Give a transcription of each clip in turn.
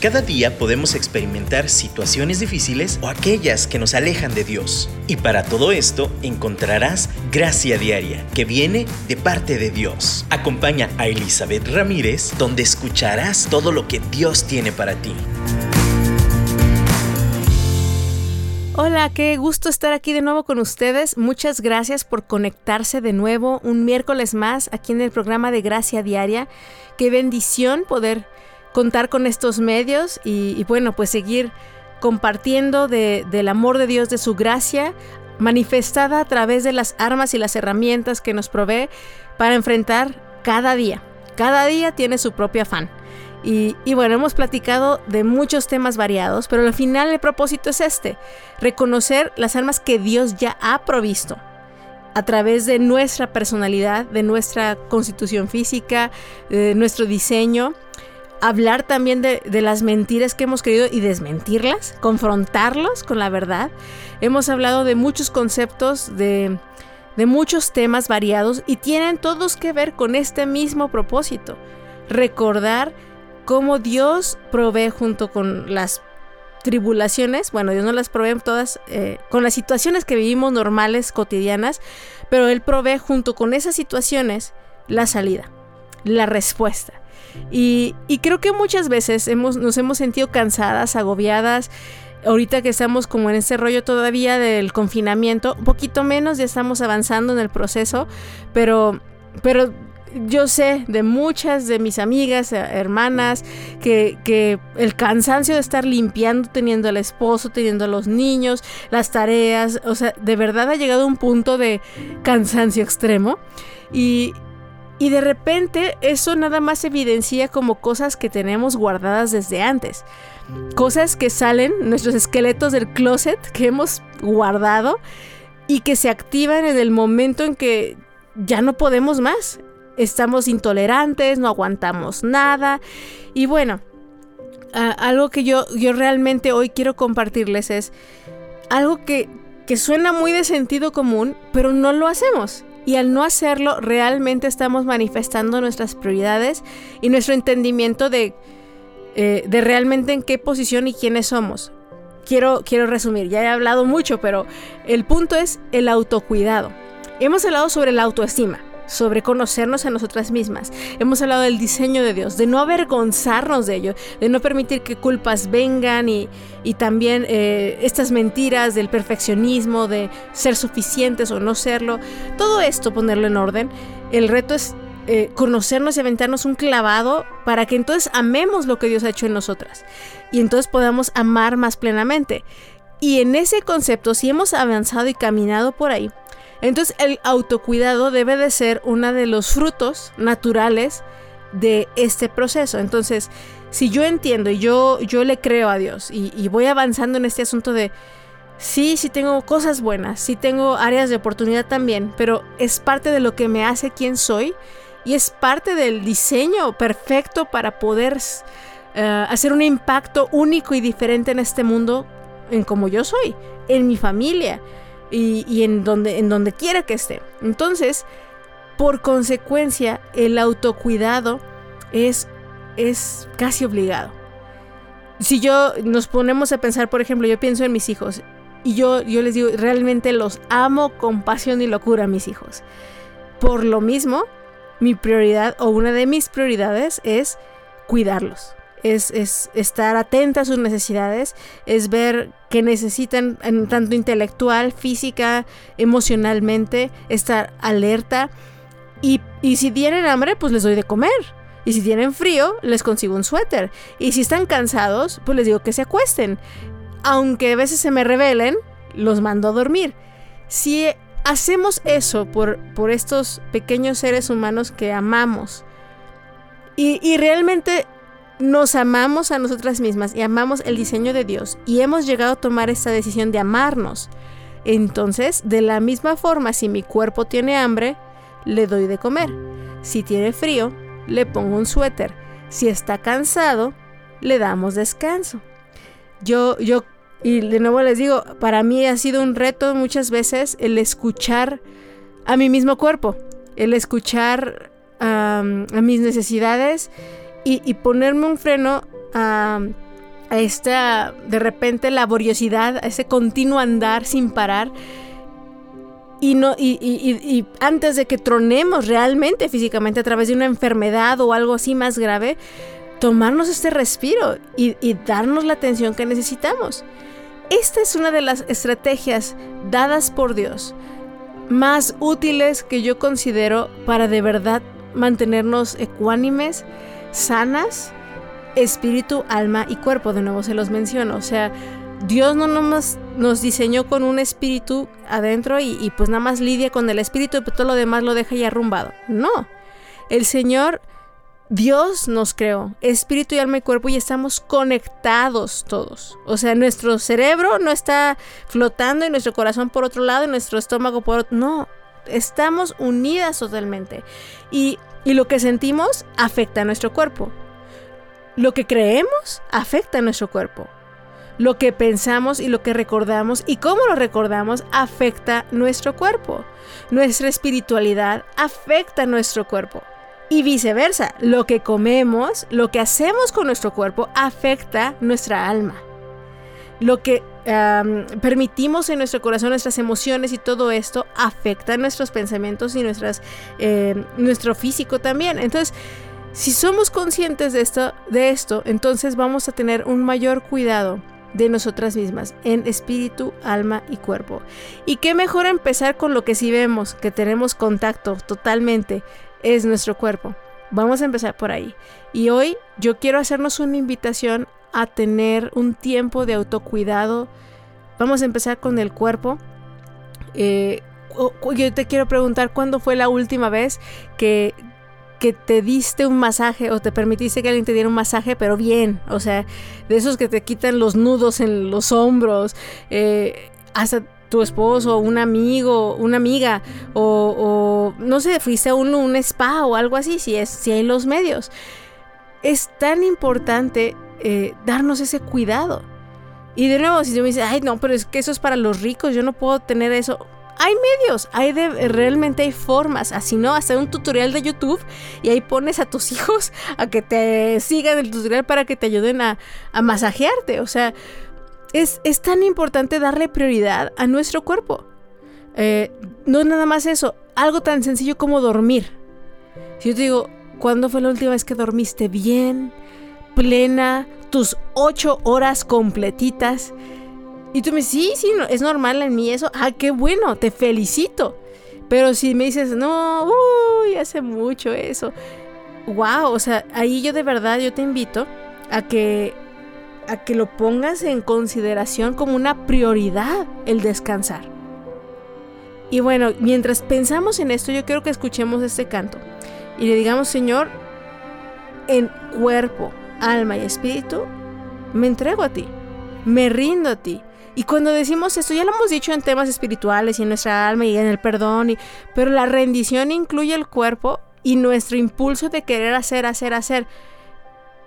Cada día podemos experimentar situaciones difíciles o aquellas que nos alejan de Dios. Y para todo esto encontrarás gracia diaria que viene de parte de Dios. Acompaña a Elizabeth Ramírez donde escucharás todo lo que Dios tiene para ti. Hola, qué gusto estar aquí de nuevo con ustedes. Muchas gracias por conectarse de nuevo un miércoles más aquí en el programa de Gracia Diaria. Qué bendición poder contar con estos medios y, bueno, pues seguir compartiendo del amor de Dios, de su gracia, manifestada a través de las armas y las herramientas que nos provee para enfrentar cada día. Cada día tiene su propio afán. Y, y, bueno, hemos platicado de muchos temas variados, pero al final el propósito es este, reconocer las armas que Dios ya ha provisto a través de nuestra personalidad, de nuestra constitución física, de nuestro diseño hablar también de, las mentiras que hemos creído y desmentirlas, confrontarlos con la verdad. Hemos hablado de muchos conceptos, de, muchos temas variados y tienen todos que ver con este mismo propósito. Recordar cómo Dios provee junto con las tribulaciones, bueno, Dios no las provee todas, eh, con las situaciones que vivimos normales, cotidianas, pero Él provee junto con esas situaciones la salida, la respuesta. Y, creo que muchas veces hemos, nos hemos sentido cansadas, agobiadas. Ahorita que estamos como en este rollo todavía del confinamiento, un poquito menos, ya estamos avanzando en el proceso, pero, pero yo sé de muchas de mis amigas, eh, hermanas, que, el cansancio de estar limpiando, teniendo al esposo, teniendo a los niños, las tareas, o sea, de verdad ha llegado a un punto de cansancio extremo. Y, y de repente eso nada más evidencia como cosas que tenemos guardadas desde antes. Cosas que salen, nuestros esqueletos del closet que hemos guardado y que se activan en el momento en que ya no podemos más. Estamos intolerantes, no aguantamos nada. Y bueno, algo que yo, yo realmente hoy quiero compartirles es algo que, que suena muy de sentido común, pero no lo hacemos y al no hacerlo realmente estamos manifestando nuestras prioridades y nuestro entendimiento de, eh, de realmente en qué posición y quiénes somos. Quiero, quiero resumir, ya he hablado mucho, pero el punto es el autocuidado. Hemos hablado sobre la autoestima sobre conocernos a nosotras mismas. Hemos hablado del diseño de Dios, de no avergonzarnos de ello, de no permitir que culpas vengan y, también eh, estas mentiras del perfeccionismo, de ser suficientes o no serlo. Todo esto ponerlo en orden. El reto es eh, conocernos y aventarnos un clavado para que entonces amemos lo que Dios ha hecho en nosotras y entonces podamos amar más plenamente. Y en ese concepto, si hemos avanzado y caminado por ahí, entonces el autocuidado debe de ser uno de los frutos naturales de este proceso. Entonces, si yo entiendo y yo, yo le creo a Dios y, voy avanzando en este asunto de, sí, sí tengo cosas buenas, sí tengo áreas de oportunidad también, pero es parte de lo que me hace quien soy y es parte del diseño perfecto para poder eh, hacer un impacto único y diferente en este mundo, en como yo soy, en mi familia y, en, donde, en donde quiera que esté. Entonces, por consecuencia, el autocuidado es, es casi obligado. Si yo nos ponemos a pensar, por ejemplo, yo pienso en mis hijos y yo, yo les digo, realmente los amo con pasión y locura mis hijos. Por lo mismo, mi prioridad o una de mis prioridades es cuidarlos es, estar atenta a sus necesidades, es ver que necesitan tanto intelectual, física, emocionalmente, estar alerta. Y, y si tienen hambre, pues les doy de comer. Y si tienen frío, les consigo un suéter. Y si están cansados, pues les digo que se acuesten. Aunque a veces se me rebelen, los mando a dormir. Si hacemos eso por, por estos pequeños seres humanos que amamos, y, y realmente nos amamos a nosotras mismas y amamos el diseño de Dios y hemos llegado a tomar esta decisión de amarnos, entonces, de la misma forma, si mi cuerpo tiene hambre, le doy de comer. Si tiene frío, le pongo un suéter. Si está cansado, le damos descanso. Yo, yo, y de nuevo les digo, para mí ha sido un reto muchas veces el escuchar a mi mismo cuerpo, el escuchar a mis necesidades y, ponerme un freno a, a esta, de repente, laboriosidad, a ese continuo andar sin parar. Y, no, y, antes de que tronemos realmente físicamente a través de una enfermedad o algo así más grave, tomarnos este respiro y, y darnos la atención que necesitamos. Esta es una de las estrategias dadas por Dios más útiles que yo considero para de verdad mantenernos ecuánimes, sanas, espíritu, alma y cuerpo. De nuevo se los menciono. O sea, Dios no nomás nos diseñó con un espíritu adentro y, pues nada más lidia con el espíritu y todo lo demás lo deja ya arrumbado. No. El Señor, Dios nos creó, espíritu y alma y cuerpo y estamos conectados todos. O sea, nuestro cerebro no está flotando y nuestro corazón por otro lado y nuestro estómago por otro. No, estamos unidas totalmente. Y, y lo que sentimos afecta a nuestro cuerpo. Lo que creemos afecta a nuestro cuerpo. Lo que pensamos y lo que recordamos y cómo lo recordamos afecta nuestro cuerpo. Nuestra espiritualidad afecta nuestro cuerpo. Y viceversa, lo que comemos, lo que hacemos con nuestro cuerpo afecta nuestra alma. Lo que permitimos en nuestro corazón, nuestras emociones y todo esto afecta nuestros pensamientos y eh, nuestro físico también. Entonces, si somos conscientes de esto, de esto, entonces vamos a tener un mayor cuidado de nosotras mismas en espíritu, alma y cuerpo. Y qué mejor empezar con lo que sí vemos, que tenemos contacto totalmente, es nuestro cuerpo. Vamos a empezar por ahí. Y hoy yo quiero hacernos una invitación a tener un tiempo de autocuidado. Vamos a empezar con el cuerpo. Eh, yo te quiero preguntar cuándo fue la última vez que que te diste un masaje o te permitiste que alguien te diera un masaje, pero bien, o sea, de esos que te quitan los nudos en los hombros, eh, hasta tu esposo, un amigo, una amiga, o, no sé, fuiste a un, un, spa o algo así, si, es, si hay los medios. Es tan importante eh, darnos ese cuidado. Y de nuevo, si tú me dices, ay, no, pero es que eso es para los ricos, yo no puedo tener eso hay medios, hay realmente hay formas, así no, hasta un tutorial de YouTube y ahí pones a tus hijos a que te sigan el tutorial para que te ayuden a, masajearte. O sea, es, tan importante darle prioridad a nuestro cuerpo. Eh, no nada más eso, algo tan sencillo como dormir. Si yo te digo, ¿cuándo fue la última vez que dormiste bien, plena, tus ocho horas completitas? Y tú me dices, sí, sí, es normal en mí eso. Ah, qué bueno, te felicito. Pero si me dices, no, uy, hace mucho eso. Wow, o sea, ahí yo de verdad yo te invito a que a que lo pongas en consideración como una prioridad el descansar. Y bueno, mientras pensamos en esto, yo quiero que escuchemos este canto y le digamos, Señor, en cuerpo, alma y espíritu, me entrego a ti, me rindo a ti, y cuando decimos esto, ya lo hemos dicho en temas espirituales y en nuestra alma y en el perdón, pero la rendición incluye el cuerpo y nuestro impulso de querer hacer, hacer, hacer.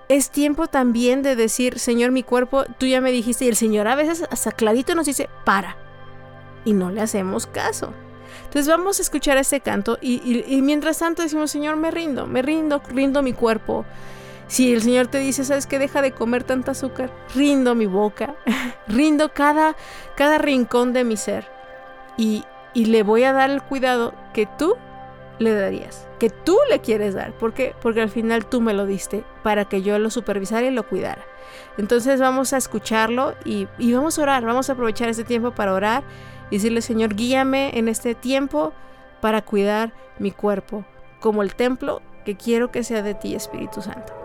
Es tiempo también de decir, Señor, mi cuerpo, tú ya me dijiste, y el Señor a veces hasta clarito nos dice, para. Y no le hacemos caso. Entonces vamos a escuchar este canto y, y mientras tanto decimos, Señor, me rindo, me rindo, rindo mi cuerpo. Si el Señor te dice, ¿sabes qué? Deja de comer tanta azúcar. Rindo mi boca, rindo cada, cada rincón de mi ser. Y, y le voy a dar el cuidado que tú le darías, que tú le quieres dar. ¿Por qué? Porque al final tú me lo diste para que yo lo supervisara y lo cuidara. Entonces vamos a escucharlo y, y vamos a orar, vamos a aprovechar este tiempo para orar y decirle, Señor, guíame en este tiempo para cuidar mi cuerpo, como el templo que quiero que sea de ti, Espíritu Santo.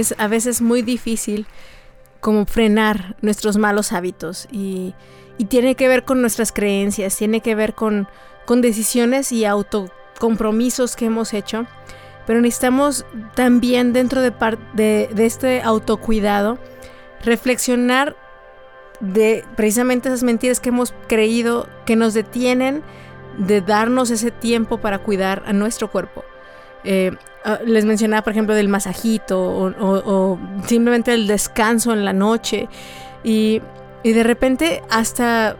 Es a veces muy difícil como frenar nuestros malos hábitos y, tiene que ver con nuestras creencias, tiene que ver con, con decisiones y autocompromisos que hemos hecho, pero necesitamos también dentro de, de este autocuidado reflexionar de precisamente esas mentiras que hemos creído que nos detienen de darnos ese tiempo para cuidar a nuestro cuerpo. Eh, ah, les mencionaba, por ejemplo, del masajito o, simplemente el descanso en la noche. Y, y de repente hasta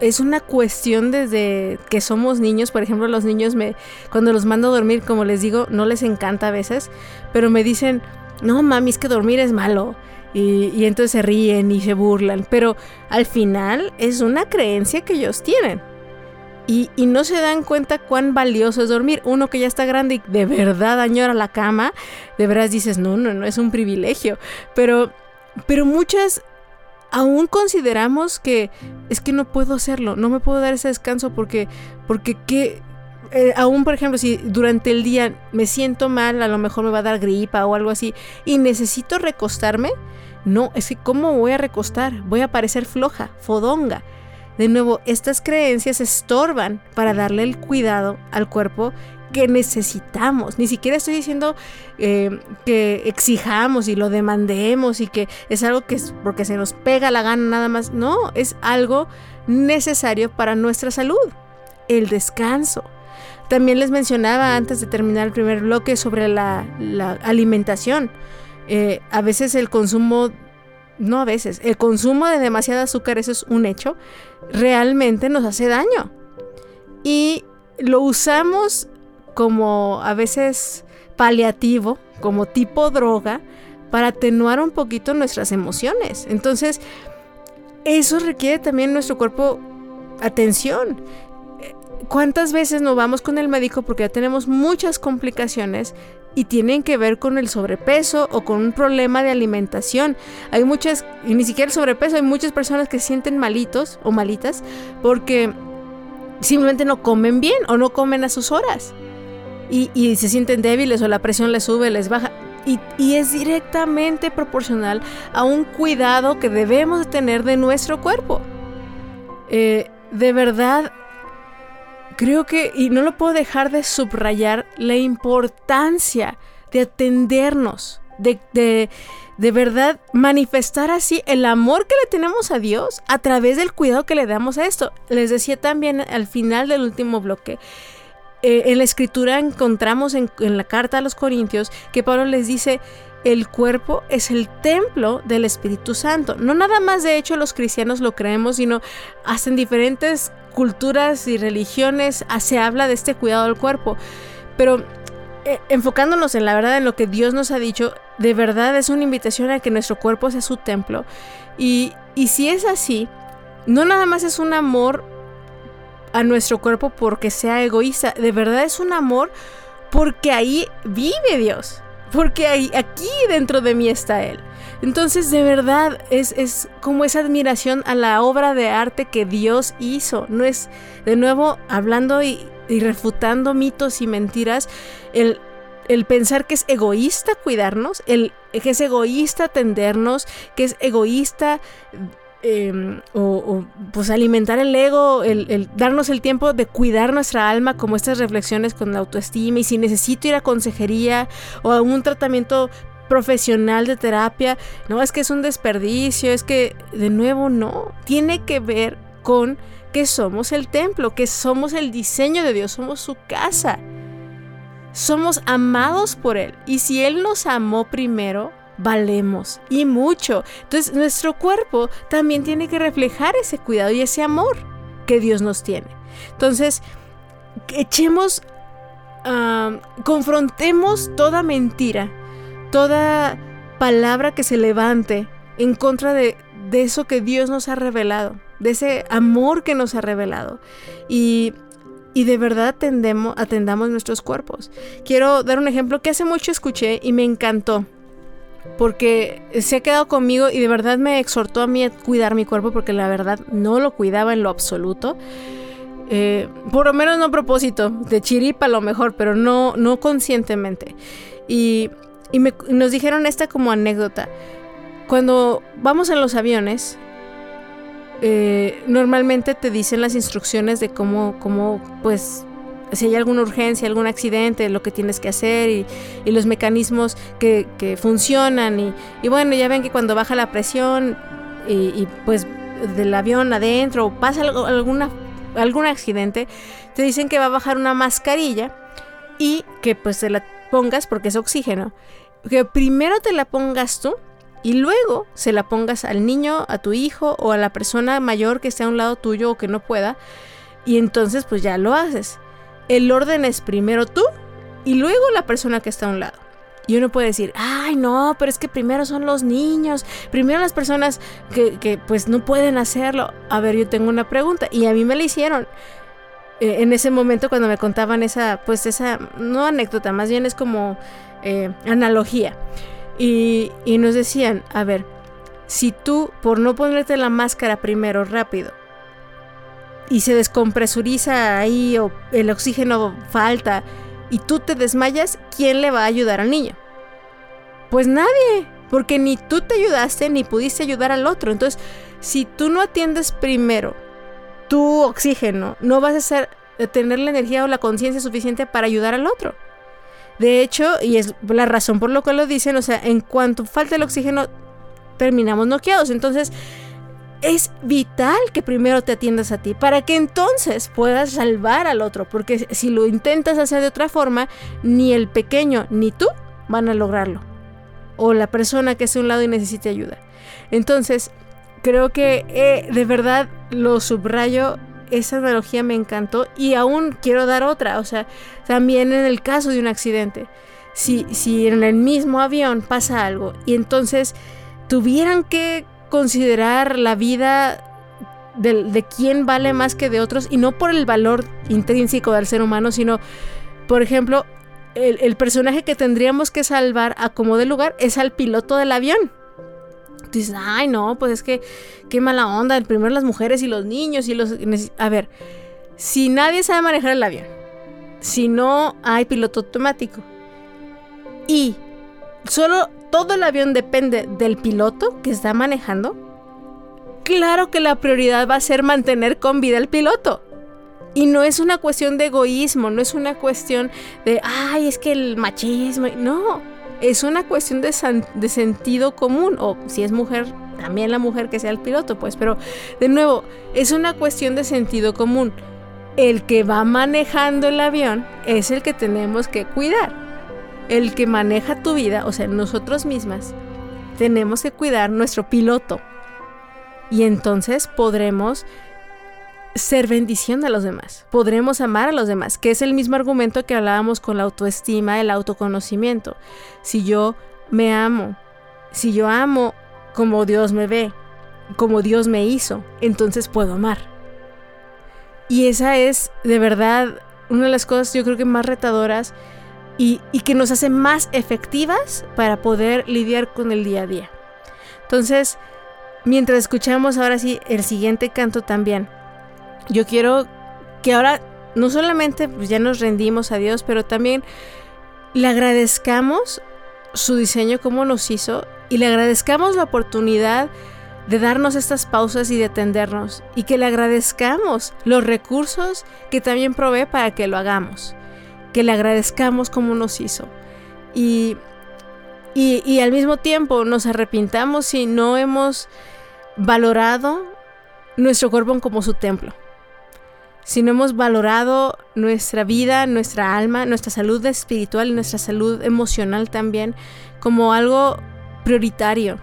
es una cuestión desde que somos niños. Por ejemplo, los niños me, cuando los mando a dormir, como les digo, no les encanta a veces, pero me dicen, no mami, es que dormir es malo. Y, y entonces se ríen y se burlan. Pero al final es una creencia que ellos tienen. Y, y no se dan cuenta cuán valioso es dormir. Uno que ya está grande y de verdad añora la cama, de veras dices, no, no, no, es un privilegio. Pero, pero muchas aún consideramos que es que no puedo hacerlo, no me puedo dar ese descanso porque, porque qué, eh, aún, por ejemplo, si durante el día me siento mal, a lo mejor me va a dar gripa o algo así, y necesito recostarme, no, es que ¿cómo voy a recostar? Voy a parecer floja, fodonga. De nuevo, estas creencias estorban para darle el cuidado al cuerpo que necesitamos. Ni siquiera estoy diciendo eh, que exijamos y lo demandemos y que es algo que es porque se nos pega la gana nada más. No, es algo necesario para nuestra salud. El descanso. También les mencionaba antes de terminar el primer bloque sobre la, alimentación. Eh, a veces el consumo, no a veces, el consumo de demasiado azúcar, eso es un hecho, realmente nos hace daño. Y lo usamos como a veces paliativo, como tipo droga, para atenuar un poquito nuestras emociones. Entonces, eso requiere también nuestro cuerpo atención. ¿Cuántas veces nos vamos con el médico porque ya tenemos muchas complicaciones y tienen que ver con el sobrepeso o con un problema de alimentación? Hay muchas, y ni siquiera el sobrepeso, hay muchas personas que se sienten malitos o malitas porque simplemente no comen bien o no comen a sus horas. Y, se sienten débiles o la presión les sube, les baja. Y, es directamente proporcional a un cuidado que debemos de tener de nuestro cuerpo. Eh, de verdad, creo que, y no lo puedo dejar de subrayar, la importancia de atendernos, de, de, de, verdad manifestar así el amor que le tenemos a Dios a través del cuidado que le damos a esto. Les decía también al final del último bloque, eh, en la escritura encontramos en, en la carta a los Corintios que Pablo les dice, el cuerpo es el templo del Espíritu Santo. No nada más de hecho los cristianos lo creemos, sino hasta en diferentes culturas y religiones ah, se habla de este cuidado del cuerpo. Pero eh, enfocándonos en la verdad, en lo que Dios nos ha dicho, de verdad es una invitación a que nuestro cuerpo sea su templo. Y, y si es así, no nada más es un amor a nuestro cuerpo porque sea egoísta, de verdad es un amor porque ahí vive Dios, porque aquí dentro de mí está Él. Entonces, de verdad, es, es, como esa admiración a la obra de arte que Dios hizo. No es, de nuevo, hablando y, refutando mitos y mentiras, el, el, pensar que es egoísta cuidarnos, el, que es egoísta atendernos, que es egoísta... Em, o, pues alimentar el ego, el, el, darnos el tiempo de cuidar nuestra alma, como estas reflexiones con la autoestima, y si necesito ir a consejería o a un tratamiento profesional de terapia, no, es que es un desperdicio, es que de nuevo no, tiene que ver con que somos el templo, que somos el diseño de Dios, somos su casa. Somos amados por Él. Y si Él nos amó primero, valemos y mucho. Entonces nuestro cuerpo también tiene que reflejar ese cuidado y ese amor que Dios nos tiene. Entonces, echemos, confrontemos toda mentira toda palabra que se levante en contra de, eso que Dios nos ha revelado, de ese amor que nos ha revelado. Y, de verdad atendemos, atendamos nuestros cuerpos. Quiero dar un ejemplo que hace mucho escuché y me encantó. Porque se ha quedado conmigo y de verdad me exhortó a mí a cuidar mi cuerpo porque la verdad no lo cuidaba en lo absoluto. Eh, por lo menos no a propósito, de chiripa a lo mejor, pero no, no conscientemente. Y y nos dijeron esta como anécdota. Cuando vamos en los aviones, eh, normalmente te dicen las instrucciones de cómo, cómo, pues, si hay alguna urgencia, algún accidente, lo que tienes que hacer y, los mecanismos que, funcionan. Y, bueno, ya ven que cuando baja la presión y, pues del avión adentro o pasa alguna, algún accidente, te dicen que va a bajar una mascarilla y que pues se la pongas porque es oxígeno. Que primero te la pongas tú y luego se la pongas al niño, a tu hijo o a la persona mayor que esté a un lado tuyo o que no pueda. Y entonces pues ya lo haces. El orden es primero tú y luego la persona que está a un lado. Y uno puede decir, ay no, pero es que primero son los niños, primero las personas que, pues no pueden hacerlo. A ver, yo tengo una pregunta y a mí me la hicieron. Eh, en ese momento cuando me contaban esa, pues esa, no anécdota, más bien es como eh, analogía. Y nos decían, a ver, si tú por no ponerte la máscara primero rápido, y se descompresuriza ahí o el oxígeno falta y tú te desmayas, ¿quién le va a ayudar al niño? Pues nadie, porque ni tú te ayudaste ni pudiste ayudar al otro. Entonces, si tú no atiendes primero tu oxígeno, no vas a ser, tener la energía o la conciencia suficiente para ayudar al otro. De hecho, y es la razón por lo que lo dicen, o sea, en cuanto falta el oxígeno, terminamos noqueados. Entonces, es vital que primero te atiendas a ti para que entonces puedas salvar al otro, porque si lo intentas hacer de otra forma, ni el pequeño ni tú van a lograrlo. O la persona que esté a un lado y necesite ayuda. Entonces, creo que eh, de verdad lo subrayo. Esa analogía me encantó y aún quiero dar otra. O sea, también en el caso de un accidente. Si, si en el mismo avión pasa algo y entonces tuvieran que considerar la vida de, de, quién vale más que de otros y no por el valor intrínseco del ser humano, sino, por ejemplo, el, el personaje que tendríamos que salvar a como de lugar es al piloto del avión. Dices, ay, no, pues es que qué mala onda, primero las mujeres y los niños y los... A ver, si nadie sabe manejar el avión, si no hay piloto automático y solo todo el avión depende del piloto que está manejando, claro que la prioridad va a ser mantener con vida al piloto. Y no es una cuestión de egoísmo, no es una cuestión de, ay, es que el machismo, no, es una cuestión de, de sentido común, o si es mujer, también la mujer que sea el piloto, pues, pero de nuevo, es una cuestión de sentido común. El que va manejando el avión es el que tenemos que cuidar el que maneja tu vida, o sea, nosotros mismas, tenemos que cuidar nuestro piloto. Y entonces podremos ser bendición a los demás, podremos amar a los demás, que es el mismo argumento que hablábamos con la autoestima, el autoconocimiento. Si yo me amo, si yo amo como Dios me ve, como Dios me hizo, entonces puedo amar. Y esa es de verdad una de las cosas yo creo que más retadoras y, que nos hace más efectivas para poder lidiar con el día a día. Entonces, mientras escuchamos ahora sí el siguiente canto también, yo quiero que ahora no solamente pues, ya nos rendimos a Dios, pero también le agradezcamos su diseño, como nos hizo, y le agradezcamos la oportunidad de darnos estas pausas y de atendernos, y que le agradezcamos los recursos que también provee para que lo hagamos que le agradezcamos como nos hizo. Y, y, al mismo tiempo nos arrepintamos si no hemos valorado nuestro cuerpo como su templo. Si no hemos valorado nuestra vida, nuestra alma, nuestra salud espiritual y nuestra salud emocional también como algo prioritario.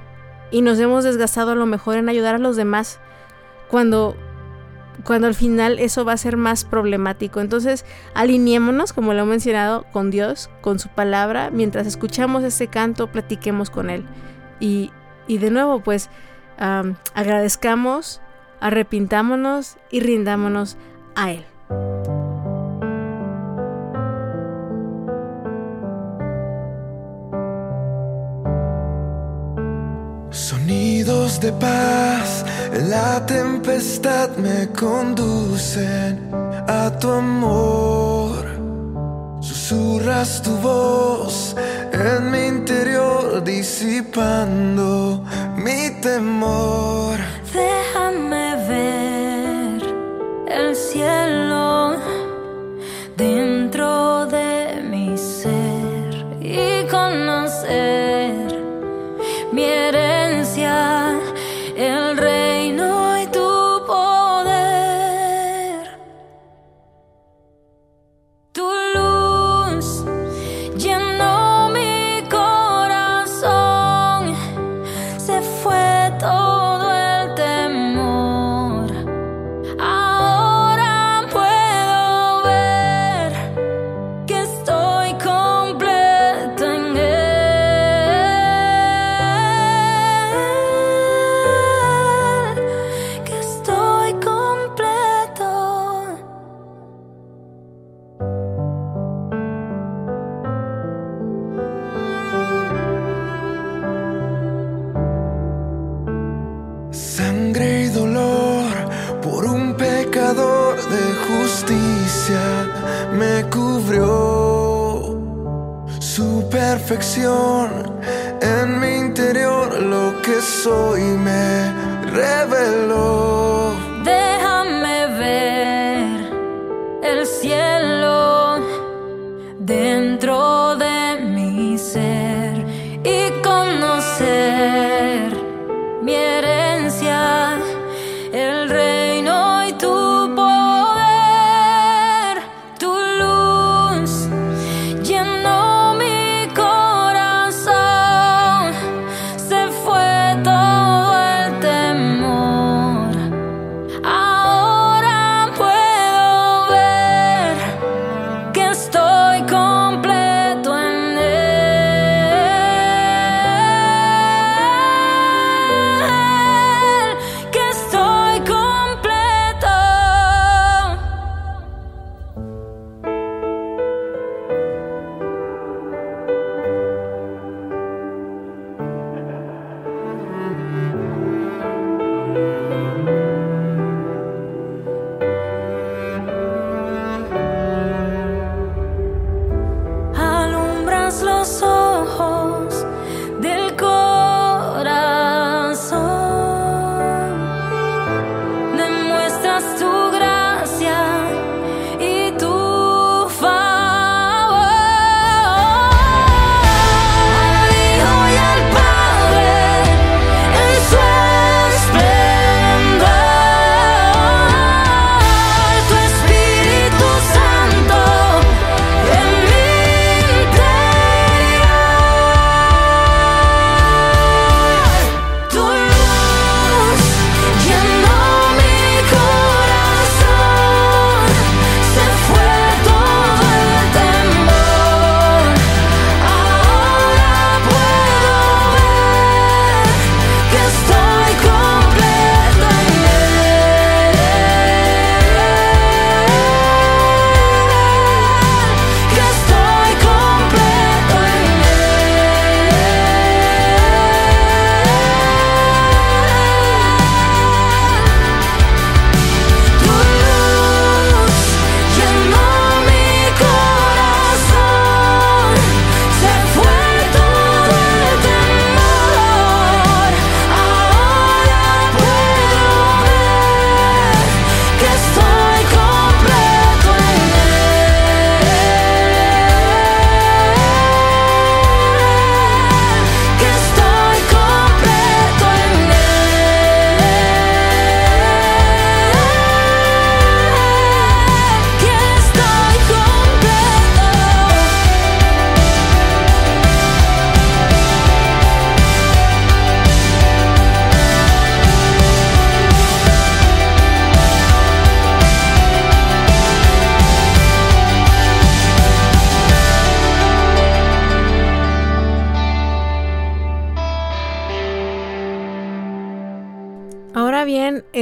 Y nos hemos desgastado a lo mejor en ayudar a los demás cuando cuando al final eso va a ser más problemático. Entonces, alineémonos, como lo he mencionado, con Dios, con su palabra. Mientras escuchamos este canto, platiquemos con Él. Y, y de nuevo, pues, agradezcamos, arrepintámonos y rindámonos a Él. Sonidos de paz, la tempestad me conducen a tu amor. Susurras tu voz en mi interior, disipando mi temor. Déjame ver el cielo mi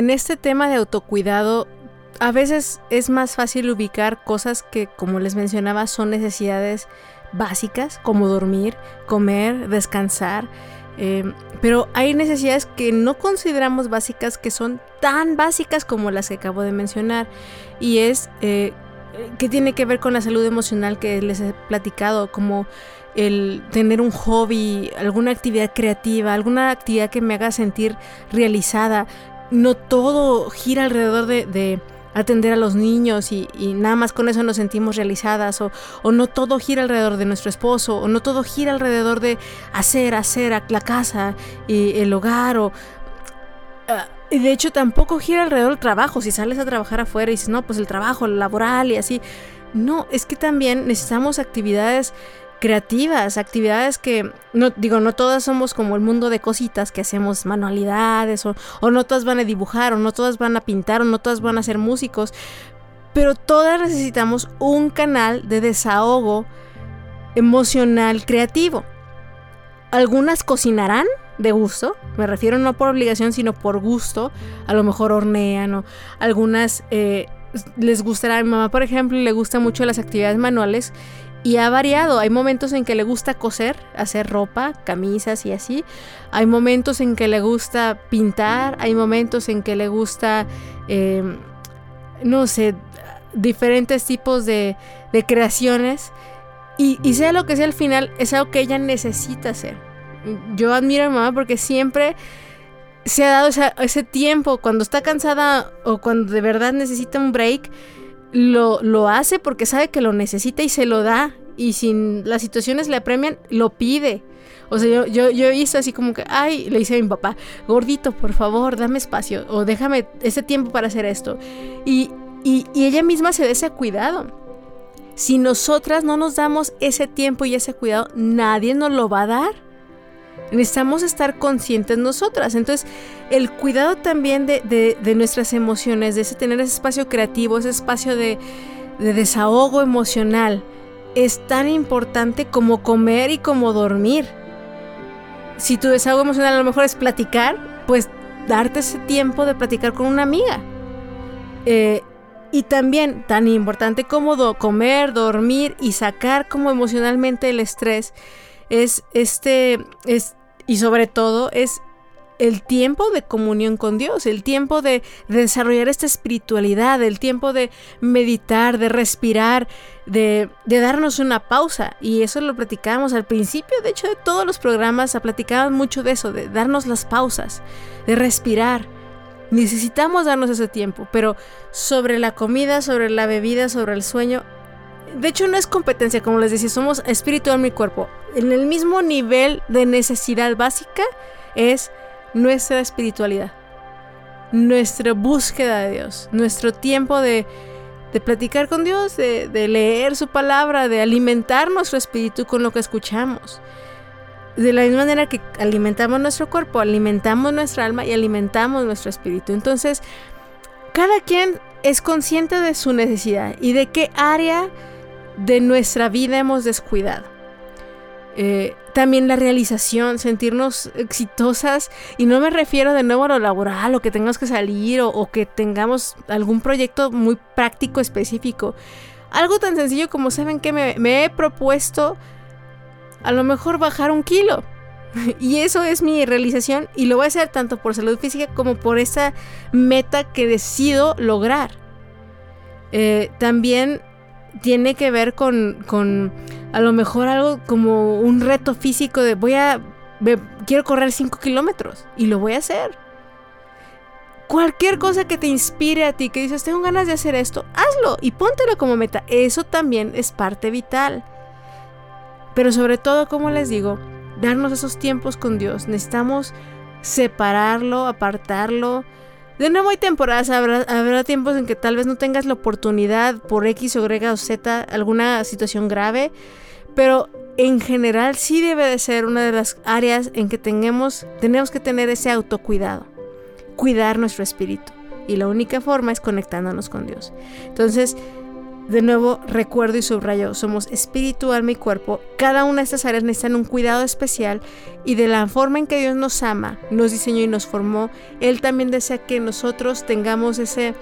en este tema de autocuidado, a veces es más fácil ubicar cosas que, como les mencionaba, son necesidades básicas, como dormir, comer, descansar. eh, pero hay necesidades que no consideramos básicas, que son tan básicas como las que acabo de mencionar. Y es eh, que tiene que ver con la salud emocional que les he platicado, como el tener un hobby, alguna actividad creativa, alguna actividad que me haga sentir realizada. No todo gira alrededor de, de atender a los niños y, nada más con eso nos sentimos realizadas o, no todo gira alrededor de nuestro esposo o no todo gira alrededor de hacer, hacer la casa y el hogar o... ah, de hecho tampoco gira alrededor del trabajo. Si sales a trabajar afuera y dices, no, pues el trabajo, el laboral y así. No, es que también necesitamos actividades creativas, actividades que, no digo, no todas somos como el mundo de cositas que hacemos manualidades o, o no todas van a dibujar o no todas van a pintar o no todas van a ser músicos, pero todas necesitamos un canal de desahogo emocional creativo. Algunas cocinarán de gusto, me refiero no por obligación, sino por gusto, a lo mejor hornean o algunas eh, les gustará, a mi mamá por ejemplo le gusta mucho las actividades manuales y ha variado, hay momentos en que le gusta coser, hacer ropa, camisas y así, hay momentos en que le gusta pintar, hay momentos en que le gusta, eh, no sé, diferentes tipos de, de creaciones. Y, y sea lo que sea al final, es algo que ella necesita hacer. Yo admiro a mi mamá porque siempre se ha dado ese tiempo. Cuando está cansada o cuando de verdad necesita un break, lo, lo hace porque sabe que lo necesita y se lo da. Y si las situaciones le apremian, lo pide. O sea, yo, yo, yo visto así como que, ay, le dice a mi papá, gordito, por favor, dame espacio o déjame ese tiempo para hacer esto. Y, y, y ella misma se da ese cuidado. Si nosotras no nos damos ese tiempo y ese cuidado, nadie nos lo va a dar. Necesitamos estar conscientes nosotras. Entonces, el cuidado también de, de- nuestras emociones, de ese tener ese espacio creativo, ese espacio de, de desahogo emocional, es tan importante como comer y como dormir. Si tu desahogo emocional a lo mejor es platicar, pues darte ese tiempo de platicar con una amiga. Eh, y también tan importante como comer, dormir y sacar como emocionalmente el estrés es este es y sobre todo es el tiempo de comunión con Dios, el tiempo de, de desarrollar esta espiritualidad, el tiempo de meditar, de respirar, de, darnos una pausa. Y eso lo platicábamos al principio, de hecho, de todos los programas platicábamos mucho de eso, de darnos las pausas, de respirar. Necesitamos darnos ese tiempo, pero sobre la comida, sobre la bebida, sobre el sueño, de hecho no es competencia, como les decía, somos espíritu, alma y cuerpo. En el mismo nivel de necesidad básica es nuestra espiritualidad, nuestra búsqueda de Dios, nuestro tiempo de, de platicar con Dios, de, de leer su palabra, de alimentar nuestro espíritu con lo que escuchamos. De la misma manera que alimentamos nuestro cuerpo, alimentamos nuestra alma y alimentamos nuestro espíritu. Entonces, cada quien es consciente de su necesidad y de qué área de nuestra vida hemos descuidado. Eh, también la realización, sentirnos exitosas, y no me refiero de nuevo a lo laboral o que tengamos que salir o, que tengamos algún proyecto muy práctico específico. Algo tan sencillo como saben que me, me he propuesto a lo mejor bajar un kilo. Y eso es mi realización y lo voy a hacer tanto por salud física como por esa meta que decido lograr. Eh, también tiene que ver con, con a lo mejor algo como un reto físico de voy a, quiero correr 5 kilómetros y lo voy a hacer. Cualquier cosa que te inspire a ti, que dices, tengo ganas de hacer esto, hazlo y póntelo como meta. Eso también es parte vital. Pero sobre todo, como les digo, darnos esos tiempos con Dios. Necesitamos separarlo, apartarlo. De nuevo hay temporadas, habrá, habrá tiempos en que tal vez no tengas la oportunidad por X o Y o Z, alguna situación grave, pero en general sí debe de ser una de las áreas en que tengamos, tenemos que tener ese autocuidado, cuidar nuestro espíritu. Y la única forma es conectándonos con Dios. Entonces, de nuevo, recuerdo y subrayo, somos espíritu, alma y cuerpo. Cada una de estas áreas necesitan un cuidado especial y de la forma en que Dios nos ama, nos diseñó y nos formó, Él también desea que nosotros tengamos ese,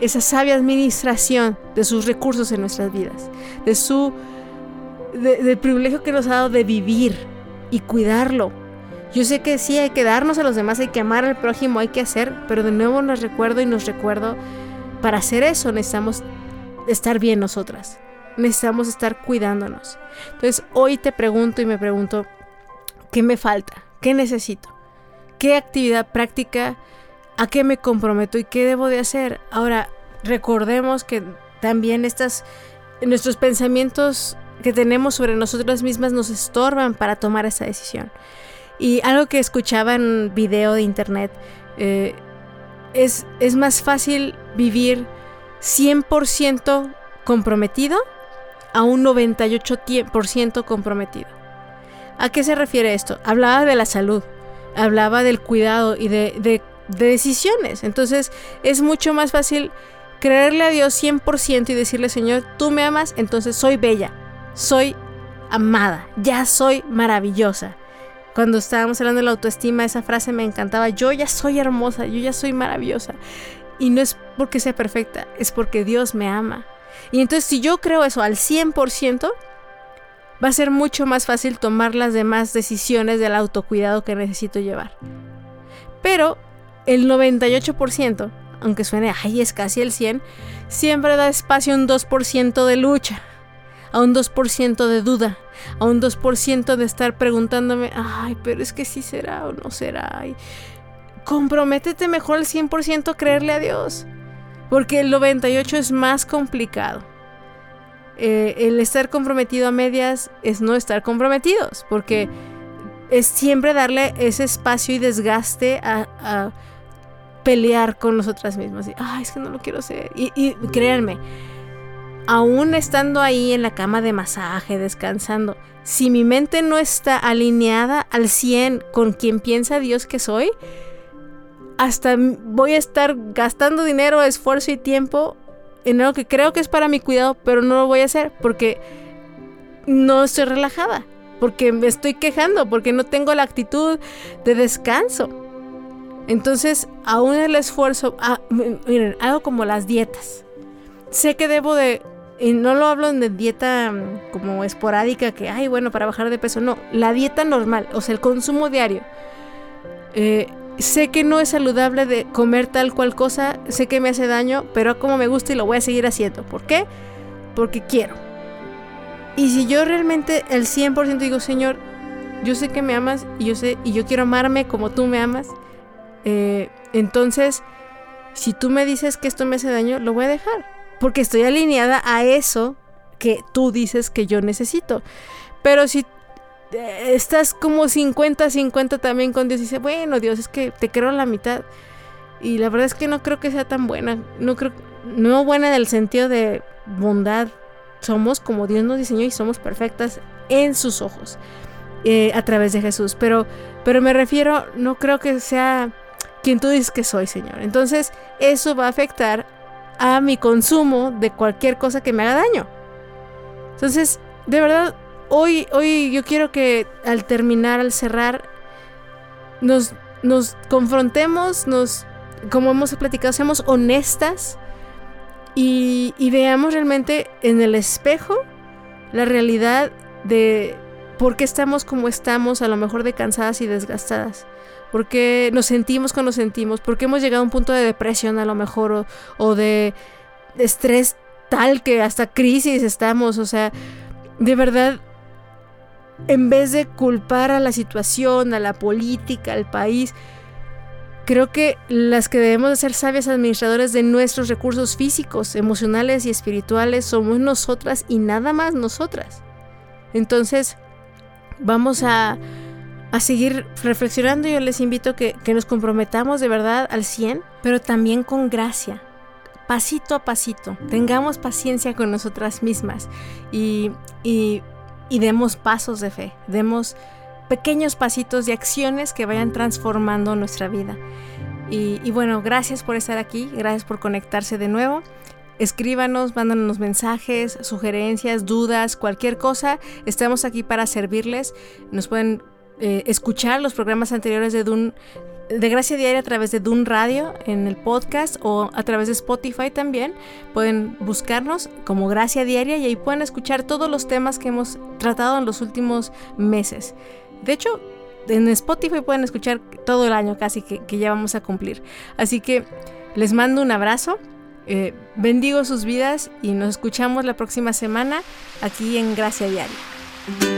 esa sabia administración de sus recursos en nuestras vidas, de su, de- del privilegio que nos ha dado de vivir y cuidarlo. Yo sé que sí hay que darnos a los demás, hay que amar al prójimo, hay que hacer, pero de nuevo nos recuerdo y nos recuerdo, para hacer eso necesitamos estar bien nosotras. Necesitamos estar cuidándonos. Entonces, hoy te pregunto y me pregunto, ¿qué me falta? ¿Qué necesito? ¿Qué actividad práctica? ¿A qué me comprometo y qué debo de hacer? Ahora, recordemos que también estas nuestros pensamientos que tenemos sobre nosotras mismas nos estorban para tomar esa decisión. Y algo que escuchaba en un video de internet, eh, es, es más fácil vivir 100% comprometido a un 98% comprometido. ¿A qué se refiere esto? Hablaba de la salud, hablaba del cuidado y de, de- de decisiones. Entonces es mucho más fácil creerle a Dios 100% y decirle, Señor, tú me amas, entonces soy bella, soy amada, ya soy maravillosa. Cuando estábamos hablando de la autoestima, esa frase me encantaba, yo ya soy hermosa, yo ya soy maravillosa. Y no es porque sea perfecta, es porque Dios me ama. Y entonces si yo creo eso al 100%, va a ser mucho más fácil tomar las demás decisiones del autocuidado que necesito llevar. Pero el 98%, aunque suene, ay, es casi el 100, siempre da espacio a un 2% de lucha, a un 2% de duda, a un 2% de estar preguntándome, ay, pero es que sí será o no será. Comprométete mejor al 100% a creerle a Dios, porque el 98% es más complicado. Eh, el estar comprometido a medias es no estar comprometidos, porque es siempre darle ese espacio y desgaste a, pelear con nosotras mismas. Y, Ay, es que no lo quiero hacer. Y, y créanme, aún estando ahí en la cama de masaje, descansando, si mi mente no está alineada al 100 con quien piensa Dios que soy, hasta voy a estar gastando dinero, esfuerzo y tiempo en algo que creo que es para mi cuidado, pero no lo voy a hacer porque no estoy relajada, porque me estoy quejando, porque no tengo la actitud de descanso. Entonces, aún el esfuerzo, ah, miren, algo como las dietas. Sé que debo de, y no lo hablo de dieta mm, como esporádica, que, ay, bueno, para bajar de peso, no, la dieta normal, o sea, el consumo diario. Eh, sé que no es saludable de comer tal cual cosa, sé que me hace daño, pero como me gusta y lo voy a seguir haciendo. ¿Por qué? Porque quiero. Y si yo realmente el 100% digo, Señor, yo sé que me amas y yo sé y yo quiero amarme como tú me amas, eh, entonces si tú me dices que esto me hace daño, lo voy a dejar, porque estoy alineada a eso que tú dices que yo necesito. Pero si estás como 50-50 también con Dios y dices, bueno, Dios, es que te creo la mitad. Y la verdad es que no creo que sea tan buena. No creo, no buena en el sentido de bondad. Somos como Dios nos diseñó y somos perfectas en sus ojos. eh, a través de Jesús. Pero, pero me refiero, no creo que sea quien tú dices que soy, Señor. Entonces, eso va a afectar a mi consumo de cualquier cosa que me haga daño. Entonces, de verdad, hoy, hoy yo quiero que al terminar, al cerrar, nos, nos confrontemos, nos, como hemos platicado, seamos honestas y, veamos realmente en el espejo la realidad de por qué estamos como estamos, a lo mejor de cansadas y desgastadas. ¿Por qué nos sentimos como nos sentimos? ¿Por qué hemos llegado a un punto de depresión a lo mejor o, o de estrés tal que hasta crisis estamos? O sea, de verdad, en vez de culpar a la situación, a la política, al país, creo que las que debemos de ser sabias administradores de nuestros recursos físicos, emocionales y espirituales somos nosotras y nada más nosotras. Entonces, vamos a, a seguir reflexionando. Yo les invito que, que nos comprometamos de verdad al 100, pero también con gracia. Pasito a pasito, tengamos paciencia con nosotras mismas y, y, y demos pasos de fe, demos pequeños pasitos de acciones que vayan transformando nuestra vida. Y, bueno, gracias por estar aquí, gracias por conectarse de nuevo. Escríbanos, mándanos mensajes, sugerencias, dudas, cualquier cosa. Estamos aquí para servirles. Nos pueden eh, escuchar los programas anteriores de Dun de Gracia Diaria a través de Dun Radio en el podcast o a través de Spotify también. Pueden buscarnos como Gracia Diaria y ahí pueden escuchar todos los temas que hemos tratado en los últimos meses. De hecho, en Spotify pueden escuchar todo el año casi que, ya vamos a cumplir. Así que les mando un abrazo. Eh, bendigo sus vidas y nos escuchamos la próxima semana aquí en Gracia Diaria.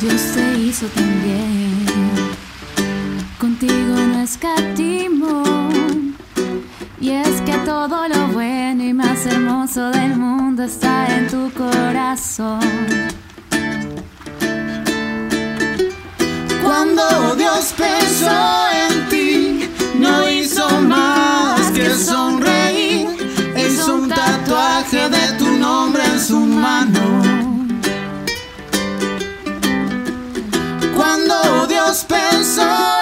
Dios te hizo también, contigo no escatimó. Y es que todo lo bueno y más hermoso del mundo está en tu corazón. Cuando Dios pensó en ti, no hizo más que sonreír. Hizo un tatuaje de tu nombre en su mano. Cuando